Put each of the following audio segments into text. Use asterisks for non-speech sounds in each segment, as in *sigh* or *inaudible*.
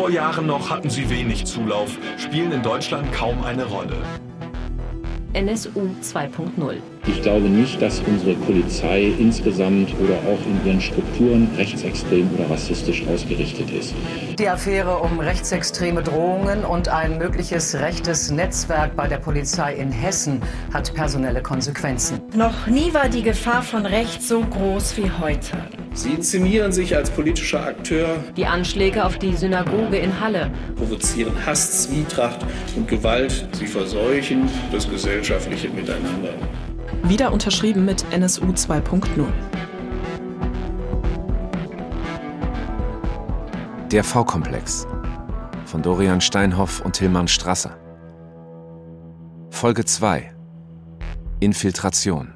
vor Jahren noch hatten sie wenig Zulauf, spielen in Deutschland kaum eine Rolle. NSU 2.0. Ich glaube nicht, dass unsere Polizei insgesamt oder auch in ihren Strukturen rechtsextrem oder rassistisch ausgerichtet ist. Die Affäre um rechtsextreme Drohungen und ein mögliches rechtes Netzwerk bei der Polizei in Hessen hat personelle Konsequenzen. Noch nie war die Gefahr von rechts so groß wie heute. Sie inszenieren sich als politischer Akteur. Die Anschläge auf die Synagoge in Halle provozieren Hass, Zwietracht und Gewalt. Sie verseuchen das gesellschaftliche Miteinander. Wieder unterschrieben mit NSU 2.0. Der V-Komplex von Dorian Steinhoff und Tilman Strasser. Folge 2 Infiltration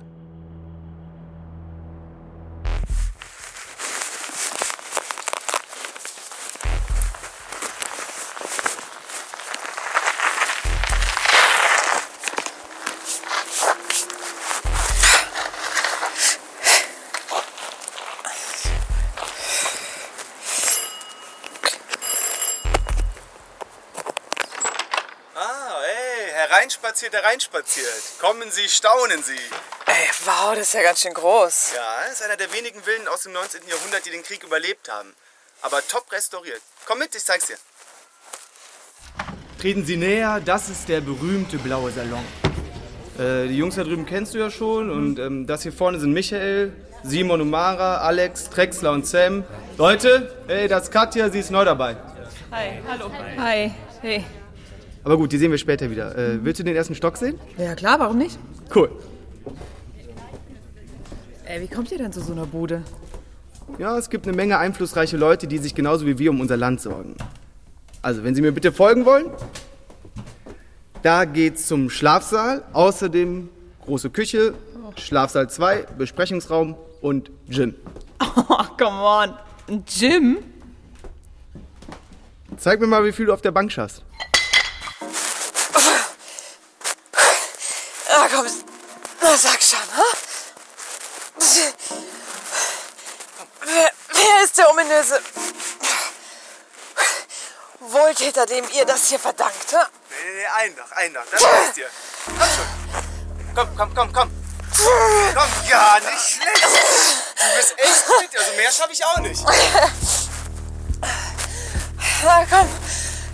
hereinspaziert, hereinspaziert. Kommen Sie, staunen Sie. Ey, wow, das ist ja ganz schön groß. Ja, das ist einer der wenigen Villen aus dem 19. Jahrhundert, die den Krieg überlebt haben. Aber top restauriert. Komm mit, ich zeig's dir. Treten Sie näher, das ist der berühmte blaue Salon. Äh, die Jungs da drüben kennst du ja schon und ähm, das hier vorne sind Michael, Simon und Mara, Alex, Drexler und Sam. Leute, hey, das ist Katja, sie ist neu dabei. Hi, hallo. Hi, hey. Aber gut, die sehen wir später wieder. Äh, willst du den ersten Stock sehen? Ja klar, warum nicht? Cool. Ey, wie kommt ihr denn zu so einer Bude? Ja, es gibt eine Menge einflussreiche Leute, die sich genauso wie wir um unser Land sorgen. Also, wenn Sie mir bitte folgen wollen, da geht's zum Schlafsaal, außerdem große Küche, Schlafsaal 2, Besprechungsraum und Gym. *laughs* Oh, come on. Ein Gym? Zeig mir mal, wie viel du auf der Bank schaffst. Na komm, na sag schon, ha? Wer, wer ist der ominöse Wohltäter, dem ihr das hier verdankt, ha? Nee, nee, nee, ein noch, ein noch, das reicht dir. Komm schon. Komm, komm, komm, komm. Komm, ja, nicht schlecht. Du bist echt fit, also mehr schaffe ich auch nicht. Na komm,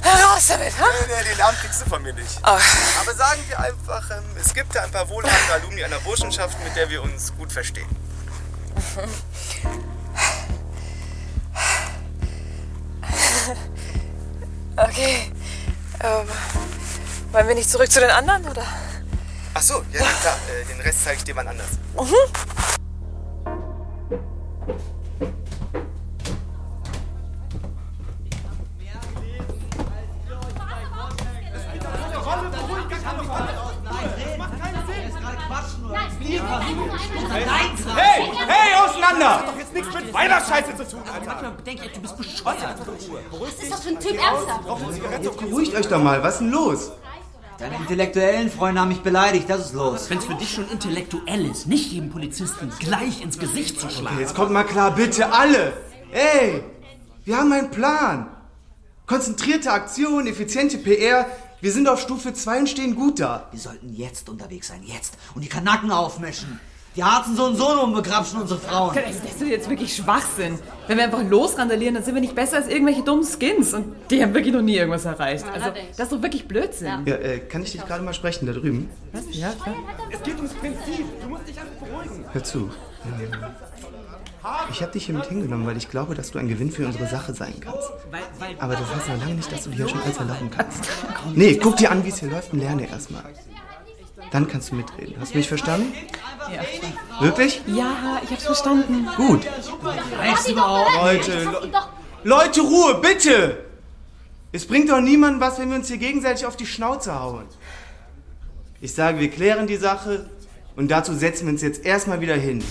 Raus damit, ha? Nee, nee, den Namen kriegst du von mir nicht. Oh. Aber sagen wir einfach, ähm, es gibt da ein paar wohlhabende Alumni einer Burschenschaft, mit der wir uns gut verstehen. *laughs* Okay. Ähm, wollen wir nicht zurück zu den anderen, oder? Ach so, ja, klar. Äh, den Rest zeige ich dir mal anders. Mhm. Mit Weiberscheiße zu tun, Alter. Manchmal denke ich, du bist bescheuert. Was ist das für ein Typ ernsthaft? Beruhigt euch doch mal, was ist denn los? Deine intellektuellen Freunde haben mich beleidigt, das ist los. Wenn es für dich schon intellektuell ist, nicht jedem Polizisten gleich ins Gesicht zu schlagen. Okay, jetzt kommt mal klar, bitte alle! Ey, wir haben einen Plan. Konzentrierte Aktion, effiziente PR. Wir sind auf Stufe 2 und stehen gut da. Wir sollten jetzt unterwegs sein, jetzt. Und die Kanaken aufmischen. Die harzen so und so nur und begrapschen unsere Frauen. Das ist jetzt wirklich Schwachsinn. Wenn wir einfach losrandalieren, dann sind wir nicht besser als irgendwelche dummen Skins. Und die haben wirklich noch nie irgendwas erreicht. Also, das ist doch wirklich Blödsinn. Ja, äh, kann ich dich gerade mal sprechen, da drüben? Was? Ja, klar. Es geht ums Prinzip. Du musst dich einfach beruhigen. Hör zu. Ich habe dich hier mit hingenommen, weil ich glaube, dass du ein Gewinn für unsere Sache sein kannst. Aber das heißt noch lange nicht, dass du dir hier schon alles erlauben kannst. *laughs* Nee, guck dir an, wie es hier läuft und lerne erstmal. Dann kannst du mitreden. Hast du mich verstanden? Ja. Wirklich? Ja, ich hab's verstanden. Gut. Reißt überhaupt. Leute, Le Leute, Ruhe, bitte! Es bringt doch niemandem was, wenn wir uns hier gegenseitig auf die Schnauze hauen. Ich sage, wir klären die Sache und dazu setzen wir uns jetzt erstmal wieder hin.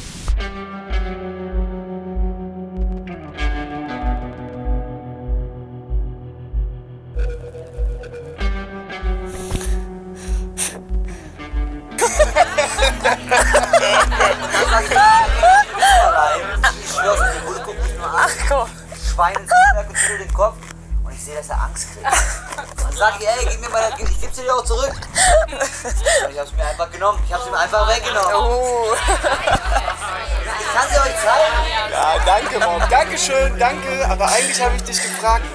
Sag ich, ey, gib mir mal das, ich geb's dir auch zurück. Und ich hab's mir einfach genommen. Ich hab's ihm einfach weggenommen. Oh. Ich kann sie euch zeigen. Ja, danke, Bob. Dankeschön, danke. Aber eigentlich habe ich dich gefragt,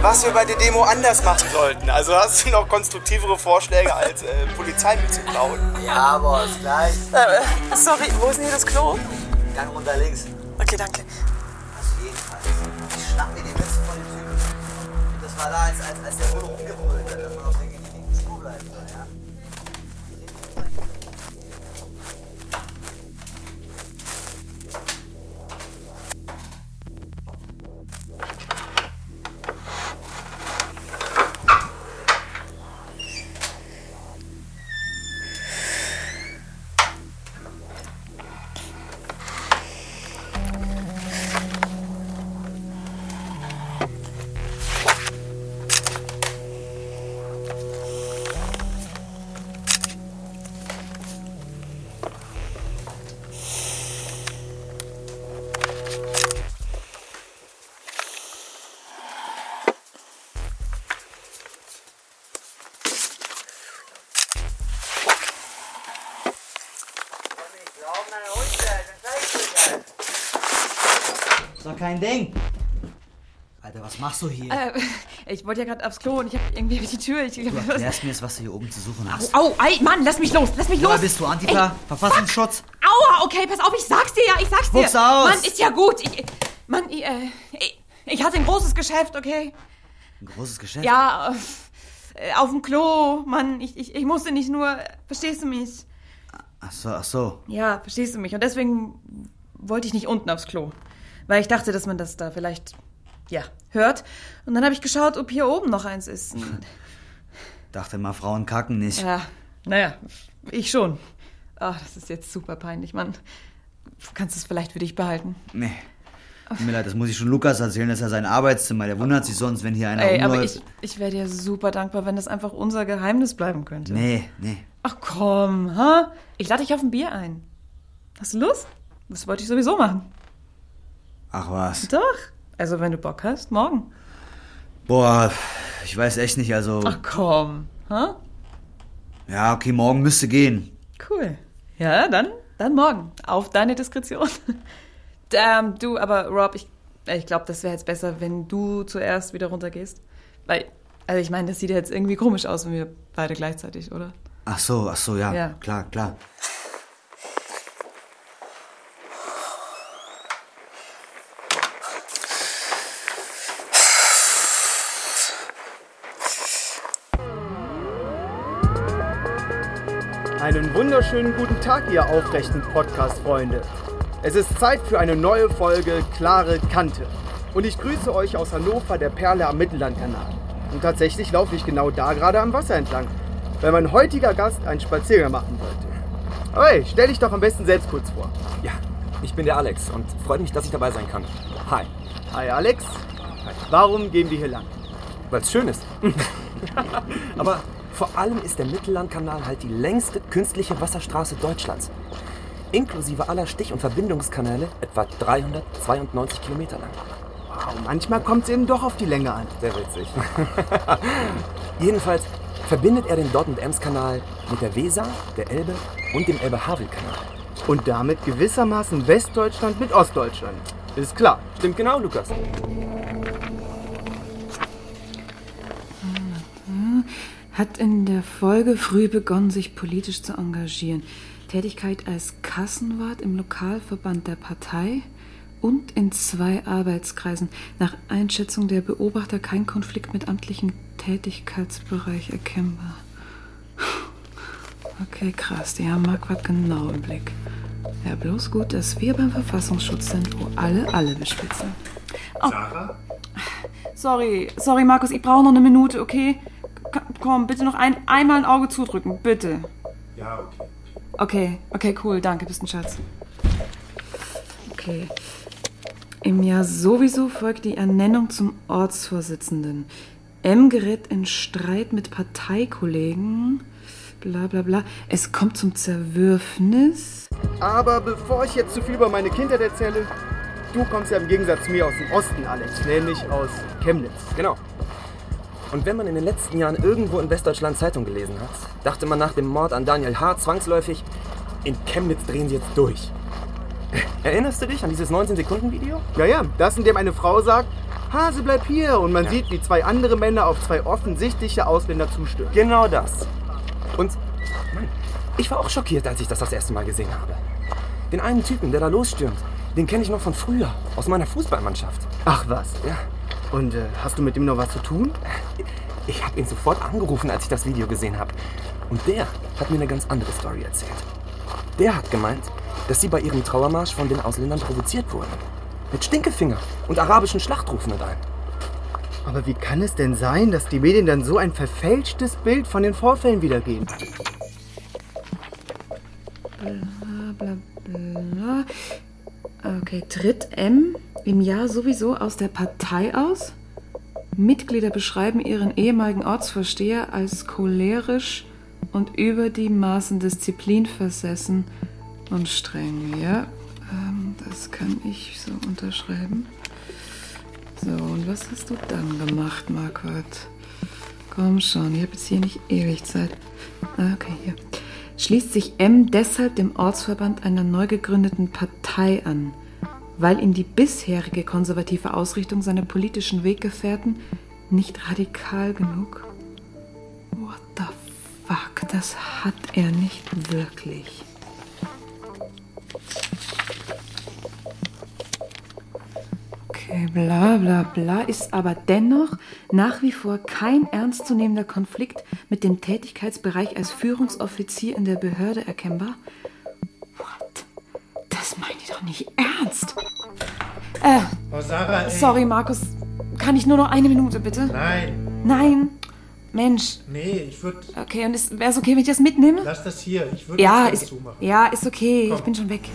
was wir bei der Demo anders machen sollten. Also hast du noch konstruktivere Vorschläge als äh, Polizei mitzuklauen? Ja, Boss, gleich. Äh, sorry, wo ist denn hier das Klo? Gang runter links. Als, als, als der Wohnung umgebrüllt Doch kein Ding. Alter, was machst du hier? Äh, ich wollte ja gerade aufs Klo und ich habe irgendwie die Tür. Ich, Du erklärst mir jetzt, was du hier oben zu suchen hast. Au, ei, Mann, lass mich los, lass mich los. Woher bist du? Antifa? Verfassungsschutz? Aua, okay, pass auf, ich sag's dir ja, ich sag's dir. Spuck's aus. Mann, ist ja gut. Ich, Mann, ich, äh, ich, ich hatte ein großes Geschäft, okay? Ein großes Geschäft? Ja, äh, auf dem Klo, Mann, ich, ich, ich musste nicht nur, verstehst du mich? Ach so, ach so. Ja, verstehst du mich? Und deswegen wollte ich nicht unten aufs Klo. Weil ich dachte, dass man das da vielleicht, ja, hört. Und dann habe ich geschaut, ob hier oben noch eins ist. Dachte mal, Frauen kacken nicht. Ja, naja, ich schon. Ach, das ist jetzt super peinlich, Mann. Du kannst es vielleicht für dich behalten. Nee. Tut mir leid, das muss ich schon Lukas erzählen. Das ist ja sein Arbeitszimmer. Der wundert sich sonst, wenn hier einer Ey, aber rumläuft. ich, ich wäre dir super dankbar, wenn das einfach unser Geheimnis bleiben könnte. Nee, nee. Ach komm, ha? Ich lade dich auf ein Bier ein. Hast du Lust? Das wollte ich sowieso machen. Ach was. Doch. Also, wenn du Bock hast, morgen. Boah, ich weiß echt nicht, also. Ach komm, ha? Ja, okay, morgen müsste gehen. Cool. Ja, dann, dann morgen. Auf deine Diskretion. *laughs* ähm, du, aber Rob, ich, ich glaube, das wäre jetzt besser, wenn du zuerst wieder runtergehst. Weil, also ich meine, das sieht ja jetzt irgendwie komisch aus, wenn wir beide gleichzeitig, oder? Ach so, ach so, ja. Ja. Klar, klar. Einen wunderschönen guten Tag, ihr aufrechten Podcast-Freunde. Es ist Zeit für eine neue Folge Klare Kante. Und ich grüße euch aus Hannover, der Perle am Mittellandkanal. Und tatsächlich laufe ich genau da gerade am Wasser entlang, weil mein heutiger Gast einen Spaziergang machen wollte. Aber hey, stell dich doch am besten selbst kurz vor. Ja, ich bin der Alex und freut mich, dass ich dabei sein kann. Hi. Hi Alex. Warum gehen wir hier lang? Weil es schön ist. *laughs* Aber vor allem ist der Mittellandkanal halt die längste künstliche Wasserstraße Deutschlands. Inklusive aller Stich- und Verbindungskanäle etwa 392 Kilometer lang. Wow, manchmal kommt es eben doch auf die Länge an. Sehr witzig. *laughs* Jedenfalls verbindet er den Dortmund-Ems-Kanal mit der Weser, der Elbe und dem Elbe-Havel-Kanal. Und damit gewissermaßen Westdeutschland mit Ostdeutschland. Ist klar. Stimmt genau, Lukas. Hat in der Folge früh begonnen, sich politisch zu engagieren. Tätigkeit als Kassenwart im Lokalverband der Partei und in zwei Arbeitskreisen. Nach Einschätzung der Beobachter kein Konflikt mit amtlichem Tätigkeitsbereich erkennbar. Okay, krass, die haben Marquardt genau im Blick. Ja, bloß gut, dass wir beim Verfassungsschutz sind, wo alle alle bespielt sind. Oh. Sorry, sorry, Markus, ich brauche noch eine Minute, okay? Komm, bitte noch ein, einmal ein Auge zudrücken, bitte. Ja, okay. Okay, okay, cool, danke, bist ein Schatz. Okay. Im Jahr sowieso folgt die Ernennung zum Ortsvorsitzenden. M gerät in Streit mit Parteikollegen. Bla bla bla. Es kommt zum Zerwürfnis. Aber bevor ich jetzt zu viel über meine Kindheit erzähle, du kommst ja im Gegensatz zu mir aus dem Osten, Alex, nämlich aus Chemnitz. Genau. Und wenn man in den letzten Jahren irgendwo in Westdeutschland Zeitung gelesen hat, dachte man nach dem Mord an Daniel H. zwangsläufig, in Chemnitz drehen sie jetzt durch. *laughs* Erinnerst du dich an dieses 19-Sekunden-Video? Ja, ja, das, in dem eine Frau sagt, Hase, bleib hier. Und man sieht, wie zwei andere Männer auf zwei offensichtliche Ausländer zustimmen. Genau das. Und Mann, ich war auch schockiert, als ich das das erste Mal gesehen habe. Den einen Typen, der da losstürmt, den kenne ich noch von früher, aus meiner Fußballmannschaft. Ach was? Ja. Und äh, hast du mit ihm noch was zu tun? Ich habe ihn sofort angerufen, als ich das Video gesehen habe. Und der hat mir eine ganz andere Story erzählt. Der hat gemeint, dass sie bei ihrem Trauermarsch von den Ausländern provoziert wurden. Mit Stinkefinger und arabischen Schlachtrufen und allem. Aber wie kann es denn sein, dass die Medien dann so ein verfälschtes Bild von den Vorfällen wiedergeben? Bla, bla, bla. Okay, tritt M im Jahr sowieso aus der Partei aus? Mitglieder beschreiben ihren ehemaligen Ortsvorsteher als cholerisch und über die Maßen disziplinversessen und streng. Ja, ähm, das kann ich so unterschreiben. So, und was hast du dann gemacht, Marquardt? Komm schon, ich habe jetzt hier nicht ewig Zeit. Ah, Okay, hier. Schließt sich M deshalb dem Ortsverband einer neu gegründeten Partei an, weil ihm die bisherige konservative Ausrichtung seiner politischen Weggefährten nicht radikal genug? What the fuck, das hat er nicht wirklich. Okay, bla bla bla ist aber dennoch nach wie vor kein ernstzunehmender Konflikt mit dem Tätigkeitsbereich als Führungsoffizier in der Behörde erkennbar. What? Das meint ihr doch nicht. Äh, Oh, Sarah, ey. sorry, Markus. Kann ich nur noch eine Minute, bitte? Nein. Nein. Mensch. Nee, ich würde. Okay, und wäre es okay, wenn ich das mitnehme? Lass das hier. Ich würde Ja, das ist, zumachen. ja, ist okay. Komm. Ich bin schon weg.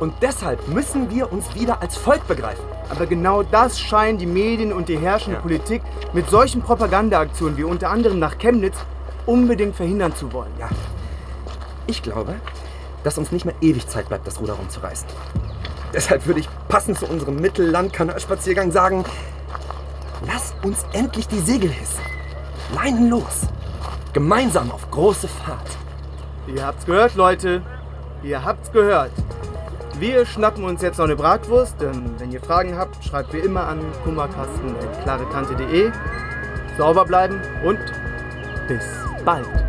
Und deshalb müssen wir uns wieder als Volk begreifen. Aber genau das scheinen die Medien und die herrschende Ja. Politik mit solchen Propagandaaktionen wie unter anderem nach Chemnitz unbedingt verhindern zu wollen. Ja. Ich glaube, dass uns nicht mehr ewig Zeit bleibt, das Ruder rumzureißen. Deshalb würde ich passend zu unserem Mittelland-Kanalspaziergang sagen, lass uns endlich die Segel hissen. Leinen los. Gemeinsam auf große Fahrt. Ihr habt's gehört, Leute. Ihr habt's gehört. Wir schnappen uns jetzt noch eine Bratwurst. Ähm, wenn ihr Fragen habt, schreibt wie immer an kummerkasten.klarekante.de. Sauber bleiben und bis bald.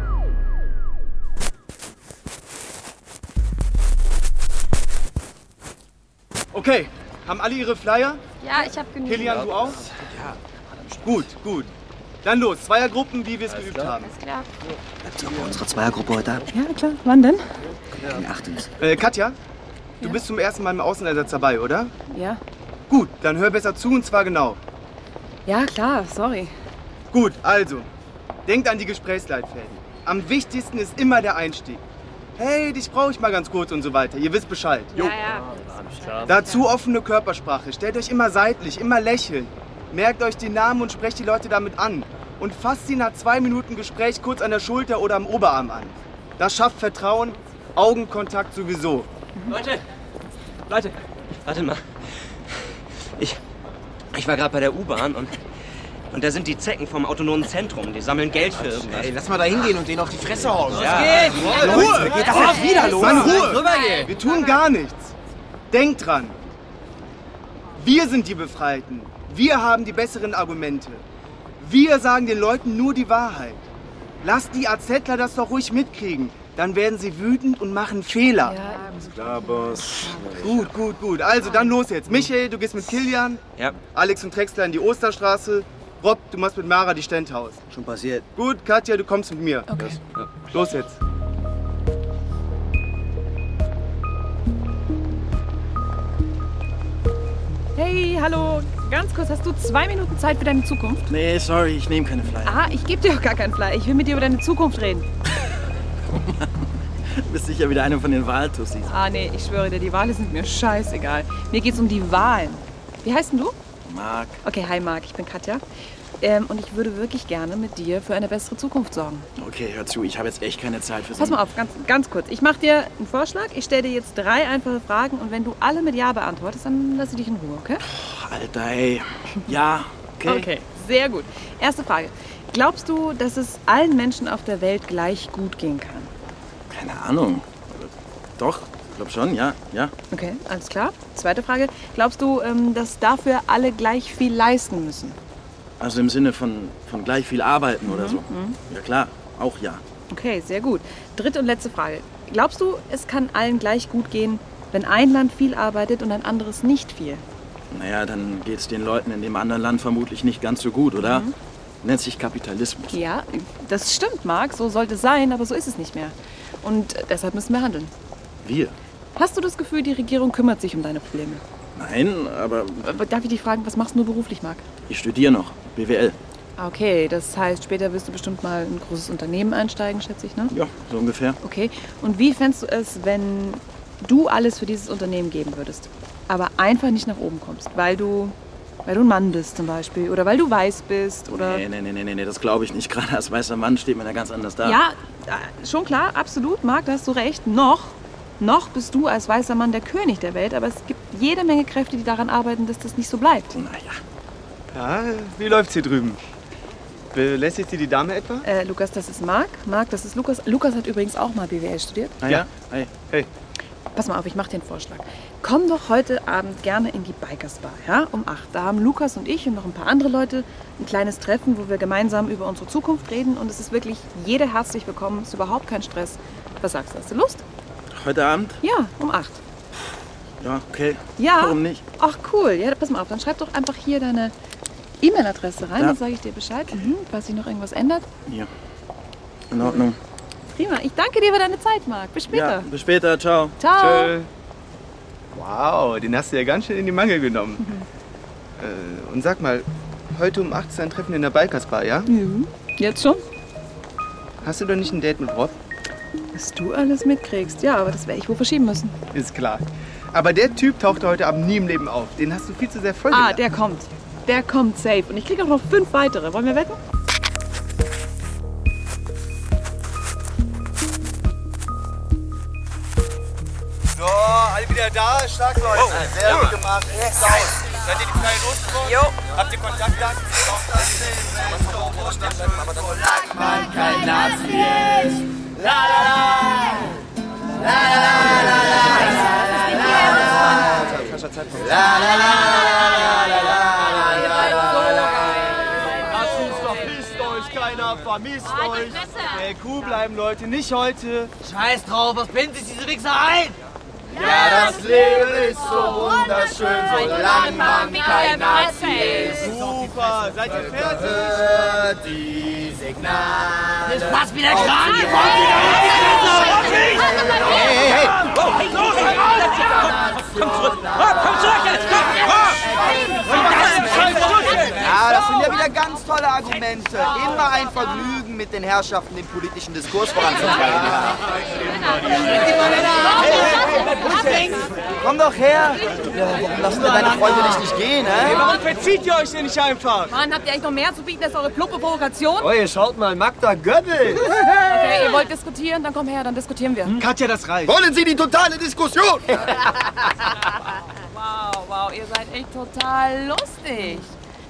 Okay, haben alle ihre Flyer? Ja, ich habe genug. Kilian, du auch? Ja. Gut, gut. Dann los, Zweiergruppen, wie wir es geübt haben. Alles klar. Bleibt auch bei unserer Zweiergruppe heute ab. Ja, klar. Wann denn? In Achtens. Äh, Katja, du bist zum ersten Mal im Außenersatz dabei, oder? Ja. Gut, dann hör besser zu und zwar genau. Ja, klar. Sorry. Gut, also, denkt an die Gesprächsleitfäden. Am wichtigsten ist immer der Einstieg. Hey, dich brauche ich mal ganz kurz und so weiter. Ihr wisst Bescheid. Jo. Ja, ja. Dazu offene Körpersprache. Stellt euch immer seitlich, immer lächeln. Merkt euch die Namen und sprecht die Leute damit an. Und fasst sie nach zwei Minuten Gespräch kurz an der Schulter oder am Oberarm an. Das schafft Vertrauen, Augenkontakt sowieso. Leute, Leute, warte mal. Ich, ich war gerade bei der U-Bahn und, und da sind die Zecken vom autonomen Zentrum. Die sammeln Geld für irgendwas. Ey, lass mal da hingehen und denen auf die Fresse hauen. Ja. geht? Ruhe! Geht das jetzt wieder los? Mann, Ruhe! Rübergehen. Wir tun gar nichts. Denkt dran. Wir sind die Befreiten. Wir haben die besseren Argumente. Wir sagen den Leuten nur die Wahrheit. Lasst die AZler das doch ruhig mitkriegen. Dann werden sie wütend und machen Fehler. Klar, Boss. Gut, gut, gut. Also dann los jetzt. Michael, du gehst mit Kilian. Ja. Alex und Drexler in die Osterstraße. Rob, du machst mit Mara die Stendhaus. Schon passiert. Gut, Katja, du kommst mit mir. Okay. Los jetzt. Hey, hallo. Ganz kurz, hast du zwei Minuten Zeit für deine Zukunft? Nee, sorry, ich nehme keine Flyer. Ah, ich gebe dir auch gar keinen Fly. Ich will mit dir über deine Zukunft reden. Du *laughs* bist sicher wieder einer von den Wahltussis. Ah, nee, ich schwöre dir, die Wahlen sind mir scheißegal. Mir geht's um die Wahlen. Wie heißt denn du? Marc. Okay, hi Marc, ich bin Katja. Ähm, und ich würde wirklich gerne mit dir für eine bessere Zukunft sorgen. Okay, hör zu, ich habe jetzt echt keine Zeit für so Pass mal auf, ganz, ganz kurz. Ich mache dir einen Vorschlag. Ich stelle dir jetzt drei einfache Fragen und wenn du alle mit Ja beantwortest, dann lasse ich dich in Ruhe, okay? Alter, ey. Ja, okay. Okay, Sehr gut. Erste Frage. Glaubst du, dass es allen Menschen auf der Welt gleich gut gehen kann? Keine Ahnung. Doch, ich glaube schon, ja, ja. Okay, alles klar. Zweite Frage. Glaubst du, ähm, dass dafür alle gleich viel leisten müssen? Also im Sinne von, von gleich viel arbeiten oder so. Mhm. Ja klar, auch ja. Okay, sehr gut. Dritte und letzte Frage. Glaubst du, es kann allen gleich gut gehen, wenn ein Land viel arbeitet und ein anderes nicht viel? Naja, dann geht es den Leuten in dem anderen Land vermutlich nicht ganz so gut, oder? Mhm. Nennt sich Kapitalismus. Ja, das stimmt, Marc. So sollte es sein, aber so ist es nicht mehr. Und deshalb müssen wir handeln. Wir? Hast du das Gefühl, die Regierung kümmert sich um deine Probleme? Nein, aber Aber Darf ich dich fragen, was machst du beruflich, Marc? ich studiere noch. BWL. Ah, Okay, das heißt, später wirst du bestimmt mal in ein großes Unternehmen einsteigen, schätze ich, ne? Ja, so ungefähr. Okay. Und wie fändest du es, wenn du alles für dieses Unternehmen geben würdest, aber einfach nicht nach oben kommst, weil du, weil du ein Mann bist zum Beispiel oder weil du weiß bist oder... Nee, nee, nee, nee, nee, nee, das glaube ich nicht. *laughs* Gerade als weißer Mann steht man ja ganz anders da. Ja, äh, schon klar, absolut, Marc, da hast du recht. Noch, noch bist du als weißer Mann der König der Welt, aber es gibt jede Menge Kräfte, die daran arbeiten, dass das nicht so bleibt. Naja. Ja, wie läuft's hier drüben? Belästigt Sie die Dame etwa? Äh, Lukas, das ist Marc. Marc, das ist Lukas. Lukas hat übrigens auch mal BWL studiert. Ah, ja? Hey. Hey. Pass mal auf, ich mache dir einen Vorschlag. Komm doch heute Abend gerne in die Bikers Bar, ja? Um 8. Da haben Lukas und ich und noch ein paar andere Leute ein kleines Treffen, wo wir gemeinsam über unsere Zukunft reden. Und es ist wirklich jeder herzlich willkommen. Es ist überhaupt kein Stress. Was sagst du? Hast du Lust? Heute Abend? Ja, um 8. Ja, okay. Ja? Warum nicht? Ach cool. Ja, pass mal auf, dann schreib doch einfach hier deine E-Mail-Adresse rein, Ja. dann sage ich dir Bescheid, mhm, falls sich noch irgendwas ändert. Ja. In Ordnung. Prima. Ich danke dir für deine Zeit, Marc. Bis später. Ja, bis später. Ciao. Ciao. Tschö. Wow, den hast du ja ganz schön in die Mangel genommen. Äh, und sag mal, heute um 8 ist ein Treffen in der Bikers Bar, ja? Mhm. Jetzt schon? Hast du doch nicht ein Date mit Rob? Was du alles mitkriegst. Ja, aber das werde ich wohl verschieben müssen. Ist klar. Aber der Typ tauchte heute Abend nie im Leben auf. Den hast du viel zu sehr voll Ah, der kommt. Der kommt safe. Und ich kriege auch noch fünf weitere. Wollen wir wetten? So, alle wieder da, stark Leute. Sehr gut gemacht. Yes. Seid ihr die freie losgeworden? Jo. Habt ihr Kontaktdaten? Solange man kein Nazi ist vermisst halt euch. Bei Kuh bleiben Leute, nicht heute. Scheiß drauf, was bindet sich diese Wichser ein? Ja, das Leben ist so wunderschön, solange man kein Nazi ist. Super, seid ihr fertig? Die Signale. Das passt wieder Kran, die Hey, hey, hey! Komm zurück! Komm zurück jetzt! Ja, das sind ja wieder ganz tolle Argumente. Immer ein Vergnügen, mit den Herrschaften den politischen Diskurs voranzutreiben. Komm doch her! Ja, warum lassen wir deine Freunde nicht, nicht gehen, Hey, hä? warum verzieht ihr euch denn nicht einfach? Mann, habt ihr eigentlich noch mehr zu bieten als eure pluppe Provokation? Oh, ihr schaut mal, Magda Göbbel. Okay, ihr wollt diskutieren? Dann komm her, dann diskutieren wir. Katja, das reicht. Wollen Sie die totale Diskussion? *laughs* Wow, wow, ihr seid echt total lustig.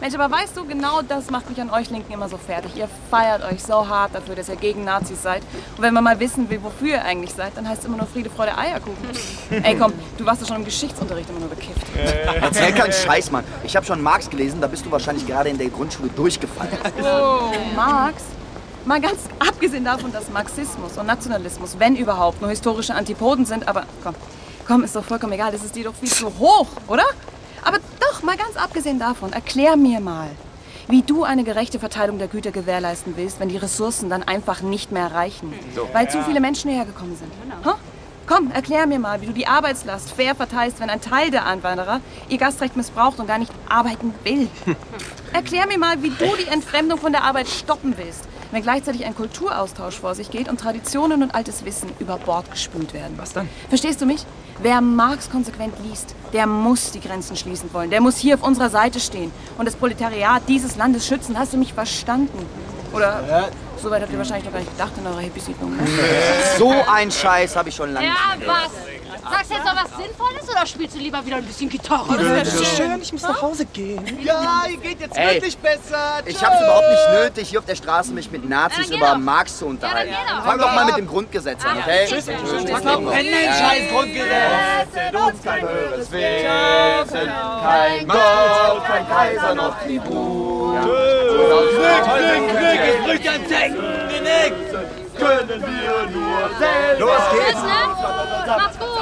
Mensch, aber weißt du, genau das macht mich an euch Linken immer so fertig. Ihr feiert euch so hart dafür, dass ihr gegen Nazis seid. Und wenn man mal wissen will, wofür ihr eigentlich seid, dann heißt es immer nur Friede, Freude, Eierkuchen. *laughs* Ey, komm, du warst doch schon im Geschichtsunterricht immer nur bekifft. Erzähl keinen Scheiß, Mann. Ich habe schon Marx gelesen, da bist du wahrscheinlich gerade in der Grundschule durchgefallen. Oh, Marx? Mal ganz abgesehen davon, dass Marxismus und Nationalismus, wenn überhaupt, nur historische Antipoden sind, aber komm, komm, ist doch vollkommen egal, das ist dir doch viel zu hoch, oder? Mal ganz abgesehen davon, erklär mir mal, wie du eine gerechte Verteilung der Güter gewährleisten willst, wenn die Ressourcen dann einfach nicht mehr reichen, weil zu viele Menschen hergekommen sind. Ha? Komm, erklär mir mal, wie du die Arbeitslast fair verteilst, wenn ein Teil der Einwanderer ihr Gastrecht missbraucht und gar nicht arbeiten will. *laughs* Erklär mir mal, wie du die Entfremdung von der Arbeit stoppen willst, wenn gleichzeitig ein Kulturaustausch vor sich geht und Traditionen und altes Wissen über Bord gespült werden. Was dann? Verstehst du mich? Wer Marx konsequent liest, der muss die Grenzen schließen wollen. Der muss hier auf unserer Seite stehen und das Proletariat dieses Landes schützen. Hast du mich verstanden? Oder so weit habt ihr wahrscheinlich noch gar nicht gedacht in eurer Hippie-Siedlung. Ne? So ein Scheiß habe ich schon lange Ja, was? Sagst du jetzt noch was Sinnvolles oder spielst du lieber wieder ein bisschen Gitarre? Das wäre schön. Ich muss nach Hause gehen. Ja, ihr geht jetzt Ey, wirklich besser. Ich hab's überhaupt nicht nötig, hier auf der Straße mich mit Nazis Ja, über doch. Marx zu unterhalten. Ja. Fang doch mal mit dem Grundgesetz an, okay? Tschüss. Tschüss. Tschüss. Den scheiß Grundgesetz uns kein höheres Wesen, kein Gott, kein Kaiser noch Tribun. Es bricht ein Zecken, können wir nur selber. Los Tschüss, ne? Macht's gut.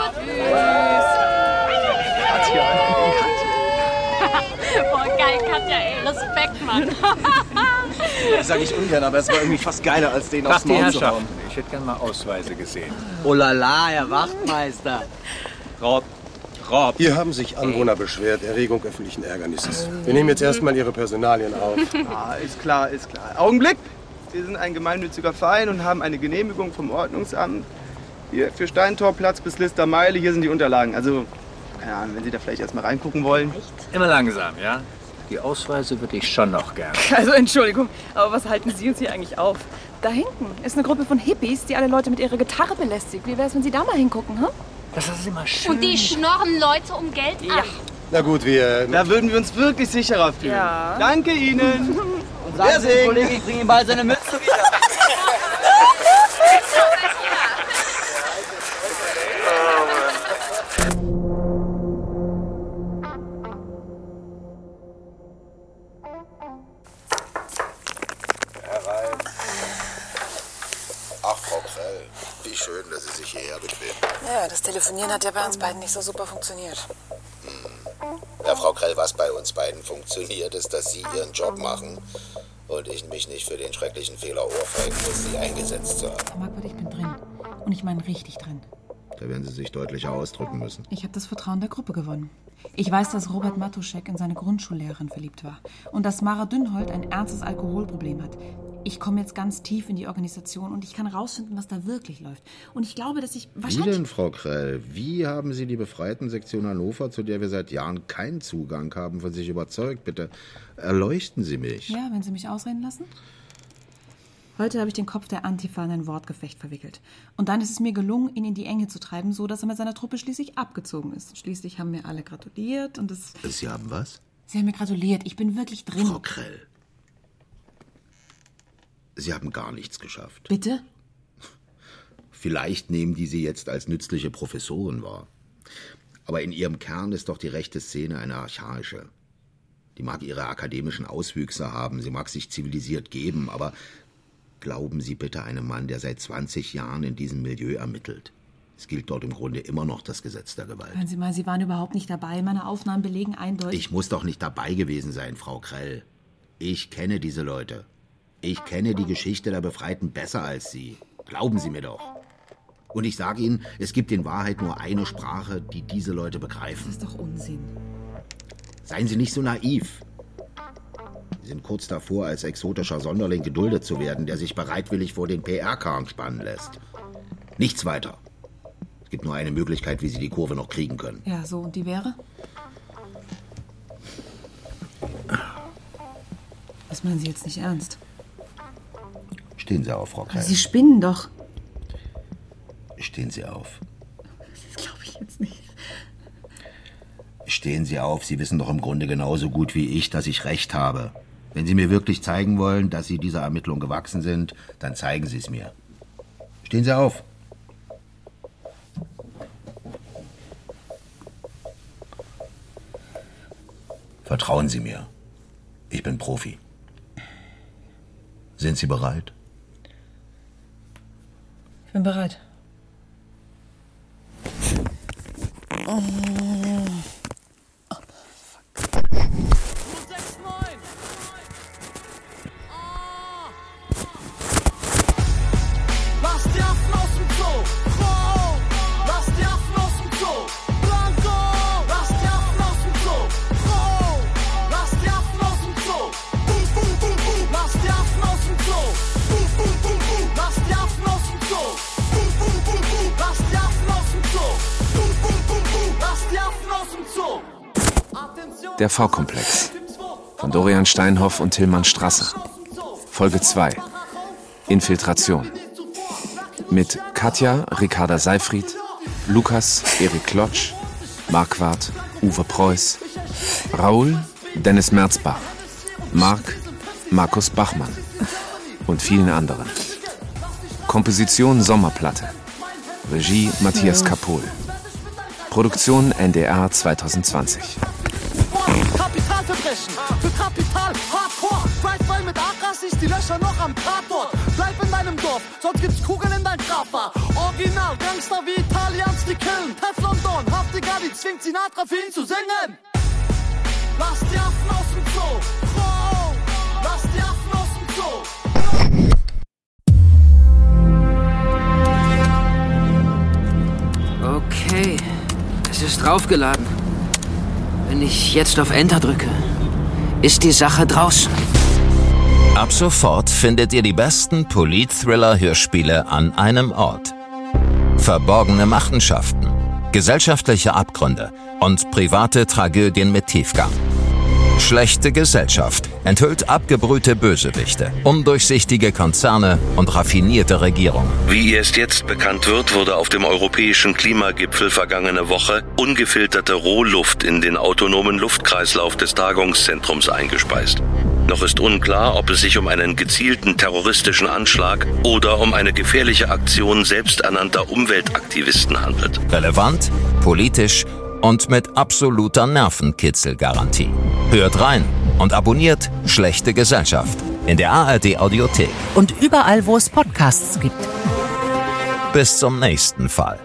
Boah, geil, Katja, ey. Respekt, Mann. *laughs* Das sage ich ungern, aber es war irgendwie fast geiler, als den aufs Tag, die Maul zu hauen. Ich hätte gerne mal Ausweise gesehen. Oh la la, Herr Wachtmeister. Rob, Rob. Hier haben sich Anwohner beschwert, Erregung öffentlichen Ärgernisses. Wir nehmen jetzt erstmal Ihre Personalien auf. *laughs* Ah, ist klar, ist klar. Augenblick! Wir sind ein gemeinnütziger Verein und haben eine Genehmigung vom Ordnungsamt. Hier für Steintorplatz bis Listermeile, hier sind die Unterlagen. Also, keine Ahnung, wenn Sie da vielleicht erstmal reingucken wollen. Immer langsam, ja? Die Ausweise würde ich schon noch gern. *laughs* Also Entschuldigung, aber was halten Sie uns hier eigentlich auf? Da hinten ist eine Gruppe von Hippies, die alle Leute mit ihrer Gitarre belästigt. Wie wäre es, wenn Sie da mal hingucken, hm? Das ist immer schön. Und die schnorren Leute um Geld an. Na gut, wir... Da würden wir uns wirklich sicherer fühlen. Ja. Danke Ihnen. *laughs* Und sagen Sie dem Kollegen, ich bringe ihm bald seine Mütze wieder. Telefonieren hat ja bei uns beiden nicht so super funktioniert. Ja, Frau Krell, was bei uns beiden funktioniert, ist, dass Sie Ihren Job machen und ich mich nicht für den schrecklichen Fehler ohrfeigen muss, Sie eingesetzt zu haben. Herr Marquardt, ich bin drin. Und ich meine richtig drin. Da werden Sie sich deutlicher ausdrücken müssen. Ich habe das Vertrauen der Gruppe gewonnen. Ich weiß, dass Robert Matuschek in seine Grundschullehrerin verliebt war. Und dass Mara Dünnhold ein ernstes Alkoholproblem hat. Ich komme jetzt ganz tief in die Organisation und ich kann rausfinden, was da wirklich läuft. Und ich glaube, dass ich Wie wahrscheinlich... denn, Frau Krell? Wie haben Sie die Befreiten-Sektion Hannover, zu der wir seit Jahren keinen Zugang haben, von sich überzeugt? Bitte erleuchten Sie mich. Ja, wenn Sie mich ausreden lassen? Heute habe ich den Kopf der Antifa in ein Wortgefecht verwickelt. Und dann ist es mir gelungen, ihn in die Enge zu treiben, so dass er mit seiner Truppe schließlich abgezogen ist. Schließlich haben mir alle gratuliert und es... Sie haben was? Sie haben mir gratuliert. Ich bin wirklich drin. Frau Krell. Sie haben gar nichts geschafft. Bitte? Vielleicht nehmen die Sie jetzt als nützliche Professoren wahr. Aber in ihrem Kern ist doch die rechte Szene eine archaische. Die mag ihre akademischen Auswüchse haben, sie mag sich zivilisiert geben, aber glauben Sie bitte einem Mann, der seit 20 Jahren in diesem Milieu ermittelt. Es gilt dort im Grunde immer noch das Gesetz der Gewalt. Hören Sie mal, Sie waren überhaupt nicht dabei. Meine Aufnahmen belegen eindeutig... Ich muss doch nicht dabei gewesen sein, Frau Krell. Ich kenne diese Leute. Ich kenne die Geschichte der Befreiten besser als Sie. Glauben Sie mir doch. Und ich sage Ihnen, es gibt in Wahrheit nur eine Sprache, die diese Leute begreifen. Das ist doch Unsinn. Seien Sie nicht so naiv. Sie sind kurz davor, als exotischer Sonderling geduldet zu werden, der sich bereitwillig vor den PR-Karren spannen lässt. Nichts weiter. Es gibt nur eine Möglichkeit, wie Sie die Kurve noch kriegen können. Ja, so, und die wäre? Das meinen Sie jetzt nicht ernst? Stehen Sie auf, Frau Krell. Sie spinnen doch. Stehen Sie auf. Das glaube ich jetzt nicht. Stehen Sie auf, Sie wissen doch im Grunde genauso gut wie ich, dass ich recht habe. Wenn Sie mir wirklich zeigen wollen, dass Sie dieser Ermittlung gewachsen sind, dann zeigen Sie es mir. Stehen Sie auf. Vertrauen Sie mir. Ich bin Profi. Sind Sie bereit? Bin bereit. Der V-Komplex von Dorian Steinhoff und Tillmann Strasser. Folge 2. Infiltration. Mit Katja Ricarda Seifried, Lukas, Erik Klotsch, Marquardt, Uwe Preuß, Raoul, Dennis Merzbach, Marc, Markus Bachmann und vielen anderen. Komposition Sommerplatte. Regie Matthias Kapohl. Produktion NDR 2020. Kapital Hardcore. Drive-by mit Akras ist die Löcher noch am Tatort. Bleib in deinem Dorf, sonst gibt's Kugeln in dein Grabbar. Original, Gangster wie Italians, die killen. Teflon Don, Haftigadi zwingt Sinatra für ihn zu singen. Lass die Affen aus dem Zoo. Die Affen aus. Okay, es ist draufgeladen. Wenn ich jetzt auf Enter drücke, ist die Sache draußen. Ab sofort findet ihr die besten Polit-Thriller-Hörspiele an einem Ort. Verborgene Machenschaften, gesellschaftliche Abgründe und private Tragödien mit Tiefgang. Schlechte Gesellschaft enthüllt abgebrühte Bösewichte, undurchsichtige Konzerne und raffinierte Regierungen. Wie erst jetzt bekannt wird, wurde auf dem europäischen Klimagipfel vergangene Woche ungefilterte Rohluft in den autonomen Luftkreislauf des Tagungszentrums eingespeist. Noch ist unklar, ob es sich um einen gezielten terroristischen Anschlag oder um eine gefährliche Aktion selbsternannter Umweltaktivisten handelt. Relevant, politisch und mit absoluter Nervenkitzelgarantie. Hört rein und abonniert Schlechte Gesellschaft in der ARD Audiothek. Und überall, wo es Podcasts gibt. Bis zum nächsten Fall.